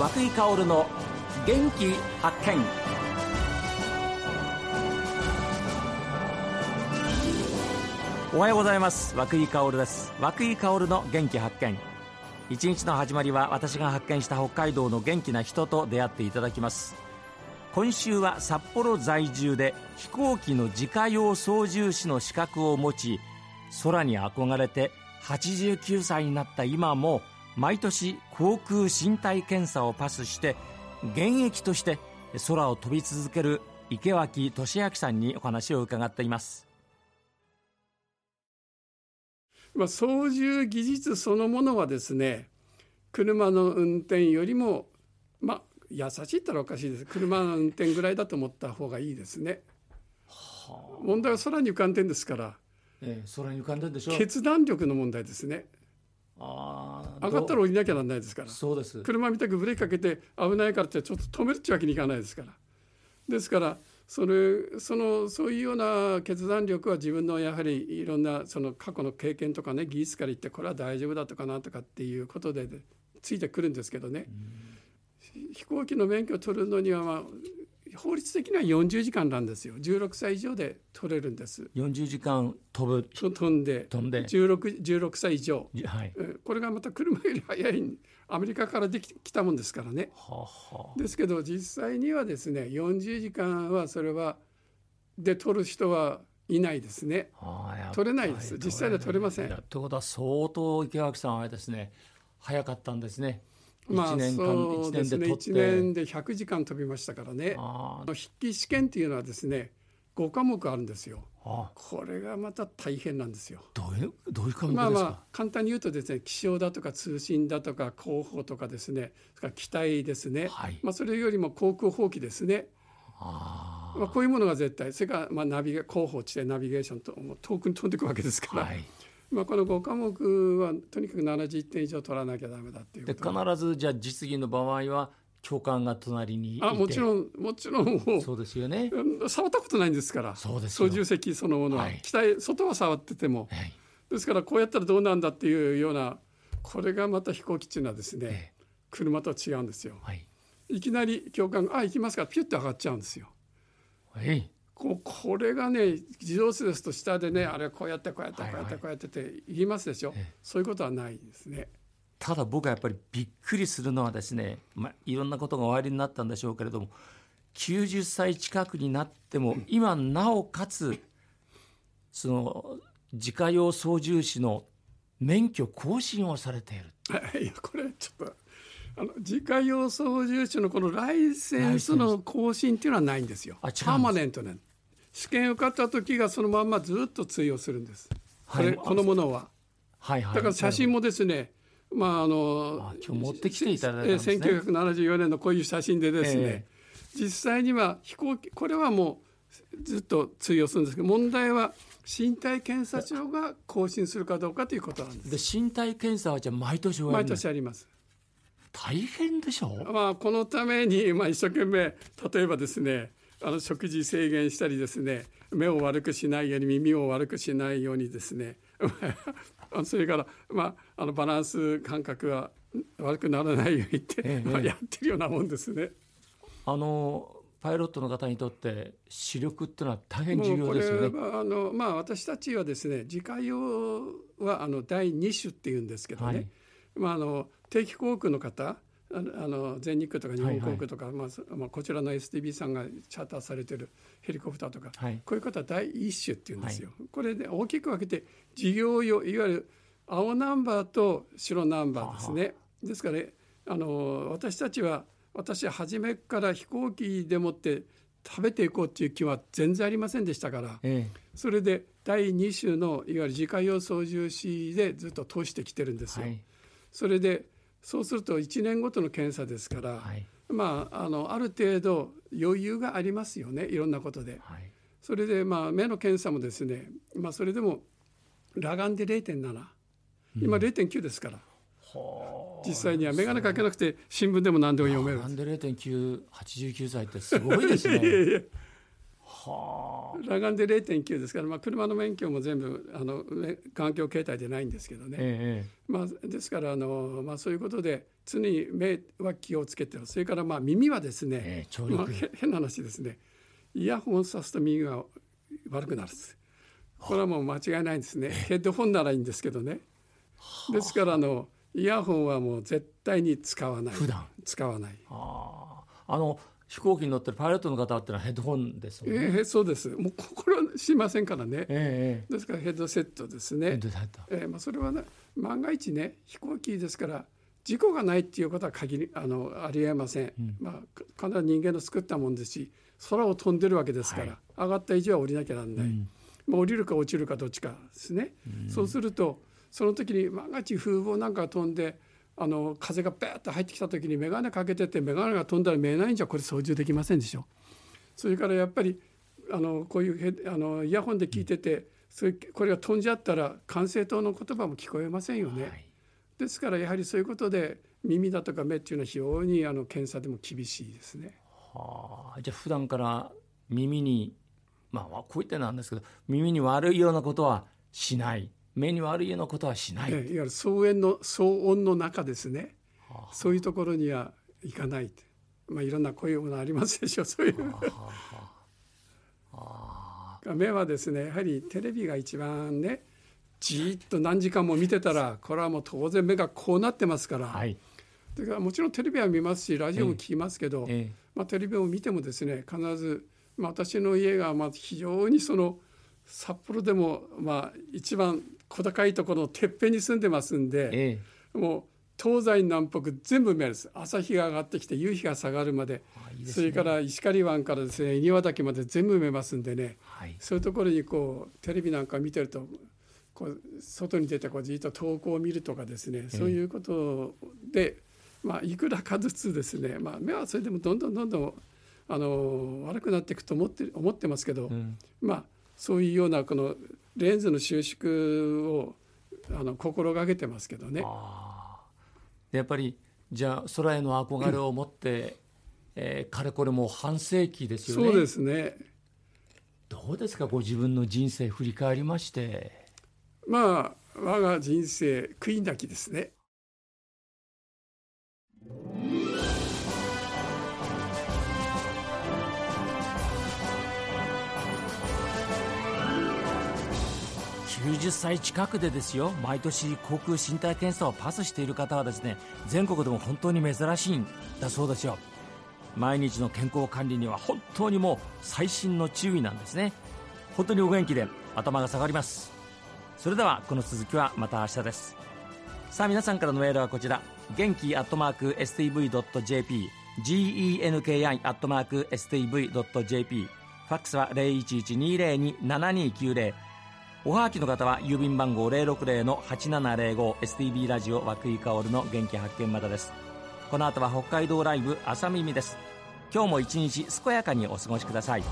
和井薫の元気発見。おはようございます。和井薫です。和井薫の元気発見。一日の始まりは私が発見した北海道の元気な人と出会っていただきます。今週は札幌在住で飛行機の自家用操縦士の資格を持ち空に憧れて89歳になった今も毎年航空身体検査をパスして現役として空を飛び続ける池脇俊明さんにお話を伺っています。まあ、操縦技術そのものはですね車の運転よりもまあ優しいったらおかしいです。車の運転ぐらいだと思った方がいいですね。はあ、問題は空に浮かんでんですから、ええ、空に浮かんでんでしょ決断力の問題ですね。あ上がったら降りなきゃなんないですから。そうです。車みたくブレーキかけて危ないからってちょっと止めるってわけにいかないですから。ですからそれそのそういうような決断力は自分のやはりいろんなその過去の経験とかね技術から言ってこれは大丈夫だとかなとかっていうことでついてくるんですけどね、飛行機の免許を取るのには、まあ、法律的には40時間なんですよ。16歳以上で取れるんです。40時間飛ぶ。飛んで飛んで。16, 16歳以上、はい、これがまた車より早いアメリカからでききたもんですからね、ははですけど実際にはですね40時間はそれはで取る人はいないですね。取れないです。実際では取れません。とい。うことは相当池脇さんはですね早かったんですねまあ、そうですね。1年で100時間飛びましたからね。筆記試験っていうのはですね5科目あるんですよ。これがまた大変なんですよ。どういうどういう科目まあまあ簡単に言うとですね気象だとか通信だとか広報とかですねそれから機体ですね、はい、まあそれよりも航空法規ですね。あまあこういうものが絶対それからまあナビゲ広報地でナビゲーションと遠くに飛んでいくわけですから。はいまあ、この5科目はとにかく70点以上取らなきゃだめだっていうで必ずじゃあ実技の場合は教官が隣にあもちろんもちろんそうですよね。触ったことないんですから。そうです操縦席そのものは、はい、機体外は触ってても、はい、ですからこうやったらどうなんだっていうようなこれがまた飛行機っていうのはですね、ええ、車と違うんですよ、はい、いきなり教官が「あ行きますか。ら」ピュッと上がっちゃうんですよ。はいここれがね自動車ですと下でねあれこうやってこうやってこうやってこうやってって言いますでしょ、はいはい、そういうことはないですね。ただ僕はやっぱりびっくりするのはですね、まあ、いろんなことがおありになったんでしょうけれども90歳近くになっても今なおかつその自家用操縦士の免許更新をされている。いやこれちょっとあの自家用操縦士のこのライセンスの更新っていうのはないんですよ。パーマネントね。試験受かった時がそのまんまずっと通用するんです。これ、このものは。はいはい。だから写真もですね、まああの今日持ってきていただいたんですね。1974年のこういう写真でですね、えー、実際には飛行機これはもうずっと通用するんですけど、問題は身体検査証が更新するかどうかということなんです。で身体検査はじゃあ毎年毎年あります。大変でしょ？う。まあこのためにまあ一生懸命例えばですね。あの食事制限したりですね目を悪くしないように耳を悪くしないようにですね それから、まあ、あのバランス感覚が悪くならないようにって、ええ、まあ、やってるようなもんですね。あのパイロットの方にとって視力っていうのは大変重要ですよね。あのまあ私たちはですね自家用はあの第2種っていうんですけどね、はい、まああの定期航空の方あの全日空とか日本航空とか、はいはい、まあまあ、こちらの STB さんがチャーターされてるヘリコプターとか、はい、こういう方は第一種っていうんですよ。はい、これで大きく分けて事業用いわゆる青ナンバーと白ナンバーですね。ですから、ね、あの私たちは私は初めから飛行機でもって食べていこうっていう気は全然ありませんでしたから、ええ、それで第2種のいわゆる自家用操縦士でずっと通してきてるんですよ。はい、それでそうすると1年ごとの検査ですから、はい、まあ、あのある程度余裕がありますよねいろんなことで。はい、それで、まあ、目の検査もですね、まあ、それでも裸眼で0.7今0.9ですから。実際には眼鏡かけなくて新聞でも何でも読める。なんで0.9、89歳ってすごいですね。裸眼で0.9ですから、まあ、車の免許も全部あの環境形態でないんですけどね、ええ、まあ、ですからあの、まあ、そういうことで常に目は気をつけてそれからまあ耳はですね、ええまあ、変な話ですね。イヤホンをさすと耳が悪くなるんです。これはもう間違いないんですね。ヘッドホンならいいんですけどね。ですからあのイヤホンはもう絶対に使わない。普段。使わない。あの飛行機に乗ってるパイロットの方ってのはヘッドホンですもんね、えー、そうです。もうこれはしませんからね、えー、ですからヘッドセットですね。ヘッドセット、えーまあ、それは、ね、万が一ね飛行機ですから事故がないっていうことは限りあのありえません、うん、まあ必ず人間の作ったもんですし空を飛んでるわけですから、はい、上がった以上は降りなきゃなんない、うん、まあ、降りるか落ちるかどっちかですね、うん、そうするとその時に万が一風貌なんか飛んであの風がペーッと入ってきた時に眼鏡かけてて眼鏡が飛んだら見えないんじゃこれ操縦できませんでしょ？それからやっぱりあのこういうヘあのイヤホンで聞いててそれこれが飛んじゃったら管制塔の言葉も聞こえませんよね。はい、ですからやはりそういうことで耳だとか目っていうのは非常にあの検査でも厳しいですね。はあ、じゃあ普段から耳にまあこう言ってなんですけど耳に悪いようなことはしない目に悪いようなことはしない、いわゆる騒音の騒音の中ですね、はあ、そういうところには行かない。まあいろんなこういうものありますでしょう。そういう。はあ、目はですねやはりテレビが一番ねじっと何時間も見てたらこれはもう当然目がこうなってますから、はい、だからもちろんテレビは見ますしラジオも聞きますけど、ええ、まあ、テレビを見てもですね必ず、まあ、私の家がまあ非常にその札幌でもまあ一番小高いところのてっぺんに住んでますんで、ええ、もう東西南北全部見えるです。朝日が上がってきて夕日が下がるまで、ね、それから石狩湾からですね庭岳まで全部見えますんでね、はい、そういうところにこうテレビなんか見てるとこう外に出てこうじっと遠くを見るとかですね、そういうことで、まあ、いくらかずつですね、まあ、目はそれでもどんどんどんどんあの悪くなっていくと思って思ってますけど、うん、まあそういうようなこのレンズの収縮をあの心がけてますけどね。やっぱりじゃあ空への憧れを持って、うん、えー、かれこれもう半世紀ですよね。そうですね。どうですかご自分の人生振り返りまして。まあ我が人生悔いなきですね。90歳近くでですよ。毎年航空身体検査をパスしている方はですね全国でも本当に珍しいんだそうですよ。毎日の健康管理には本当にもう細心の注意なんですね。本当にお元気で頭が下がります。それではこの続きはまた明日です。さあ皆さんからのメールはこちら。元気アットマーク STV.jp genki アットマーク STV.jp ファックスは0112027290おはがきの方は郵便番号 060-8705STB ラジオ和久井薫の元気発見までです。この後は北海道ライブ朝耳です。今日も一日健やかにお過ごしください。